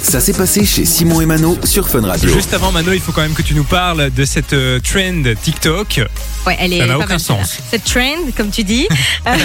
Ça s'est passé chez Simon et Mano sur Fun Radio. Juste avant, Mano, il faut quand même que tu nous parles de cette euh, trend TikTok. Ouais, elle est Ça n'a aucun sens. Cette trend, comme tu dis, euh,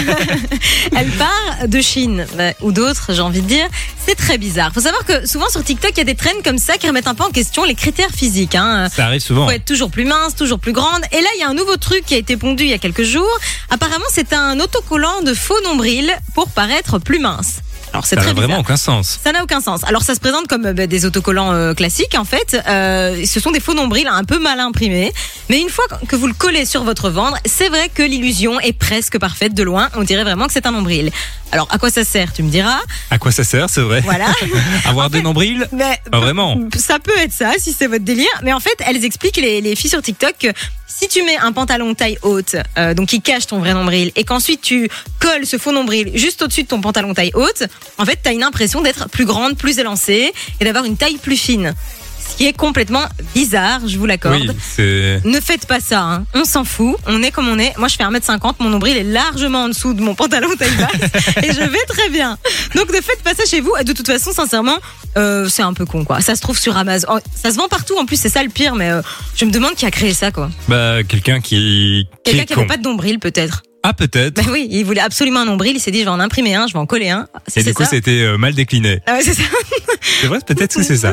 elle part de Chine bah, ou d'autres, j'ai envie de dire. C'est très bizarre. Faut savoir que souvent sur TikTok, il y a des trends comme ça qui remettent un peu en question les critères physiques. Hein. Ça arrive souvent. Faut être toujours plus mince, toujours plus grande. Et là, il y a un nouveau truc qui a été pondu il y a quelques jours. Apparemment, c'est un autocollant de faux nombril pour paraître plus mince. Alors c'est Ça très n'a vraiment bizarre. aucun sens. Ça n'a aucun sens. Alors ça se présente comme bah, des autocollants euh, classiques en fait. Euh, ce sont des faux nombrils un peu mal imprimés. Mais une fois que vous le collez sur votre ventre, c'est vrai que l'illusion est presque parfaite de loin. On dirait vraiment que c'est un nombril. Alors à quoi ça sert Tu me diras. À quoi ça sert, c'est vrai Voilà. Avoir des nombrils Mais Pas vraiment. ça peut être ça si c'est votre délire. Mais en fait, elles expliquent les, les filles sur TikTok si tu mets un pantalon taille haute, euh, donc qui cache ton vrai nombril, et qu'ensuite tu colles ce faux nombril juste au-dessus de ton pantalon taille haute, en fait, tu as une impression d'être plus grande, plus élancée et d'avoir une taille plus fine. Ce qui est complètement bizarre, je vous l'accorde. Oui. Ne faites pas ça, hein. on s'en fout, on est comme on est. Moi je fais 1m50, mon nombril est largement en dessous de mon pantalon taille basse et je vais très bien. Donc ne faites pas ça chez vous. Et de toute façon, sincèrement, euh, c'est un peu con quoi. Ça se trouve sur Amazon, Oh, ça se vend partout en plus, c'est ça le pire, mais euh, je me demande qui a créé ça quoi. Bah, quelqu'un qui. Quelqu'un qui n'avait pas de nombril peut-être. Ah, peut-être. Bah oui, il voulait absolument un nombril, il s'est dit je vais en imprimer un, je vais en coller un. Et du coup, c'était euh, mal décliné. Ah ouais, c'est ça. C'est vrai, peut-être que c'est ça.